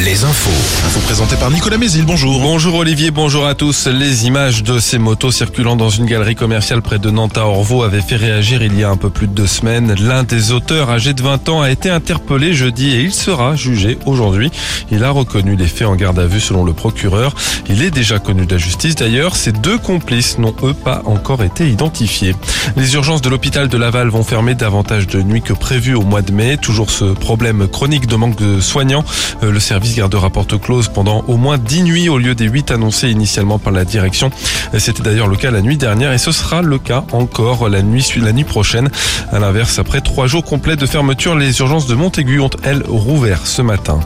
Les infos. Info présentée par Nicolas Mézil, bonjour. Bonjour Olivier, bonjour à tous. Les images de ces motos circulant dans une galerie commerciale près de Nantes à Orvaux avaient fait réagir il y a un peu plus de deux semaines. L'un des auteurs, âgé de 20 ans, a été interpellé jeudi et il sera jugé aujourd'hui. Il a reconnu les faits en garde à vue selon le procureur. Il est déjà connu de la justice d'ailleurs. Ces deux complices n'ont eux pas encore été identifiés. Les urgences de l'hôpital de Laval vont fermer davantage de nuits que prévu au mois de mai. Toujours ce problème chronique de manque de soignants. Euh, le service gardera porte close pendant au moins 10 nuits au lieu des 8 annoncés initialement par la direction. Euh, c'était d'ailleurs le cas la nuit dernière et ce sera le cas encore la nuit, la nuit prochaine. À l'inverse, après trois jours complets de fermeture, les urgences de Montaigu ont, elles, rouvert ce matin.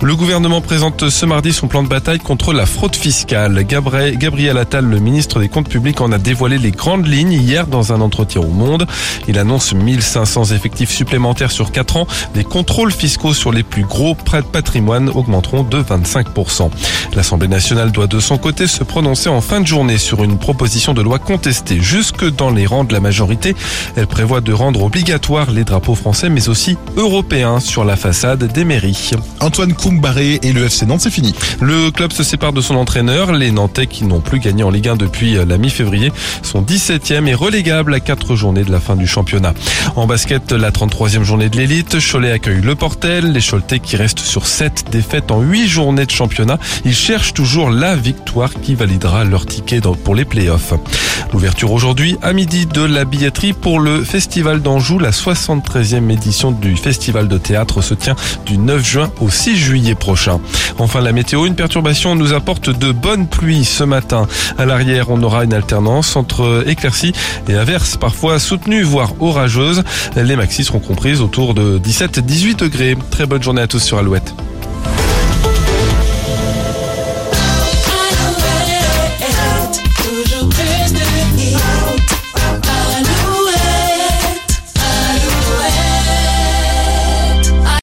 Le gouvernement présente ce mardi son plan de bataille contre la fraude fiscale. Gabriel Attal, le ministre des Comptes publics, en a dévoilé les grandes lignes hier dans un entretien au Monde. Il annonce 1500 effectifs supplémentaires sur 4 ans, des contrôles fiscaux sur les plus gros prêts de patrimoine augmenteront de 25%. L'Assemblée nationale doit de son côté se prononcer en fin de journée sur une proposition de loi contestée jusque dans les rangs de la majorité. Elle prévoit de rendre obligatoire les drapeaux français mais aussi européens sur la façade des mairies. Antoine Koumbaré et le FC Nantes, c'est fini. Le club se sépare de son entraîneur. Les Nantais qui n'ont plus gagné en Ligue 1 depuis la mi-février sont 17e et relégables à 4 journées de la fin du championnat. En basket, la 33e journée de l'élite, Cholet accueille le Portel. Les Choletais qui restent sur 7 défaites en 8 journées de championnat. Ils cherchent toujours la victoire qui validera leur ticket pour les playoffs. L'ouverture aujourd'hui à midi de la billetterie pour le Festival d'Anjou. La 73e édition du Festival de théâtre se tient du 9 juin au 6 juillet prochain. Enfin, la météo, une perturbation nous apporte de bonnes pluies ce matin. À l'arrière, on aura une alternance entre éclaircies et averses parfois soutenues, voire orageuses. Les maxis seront comprises autour de 17-18 degrés. Très bonne journée à tous sur Alouette.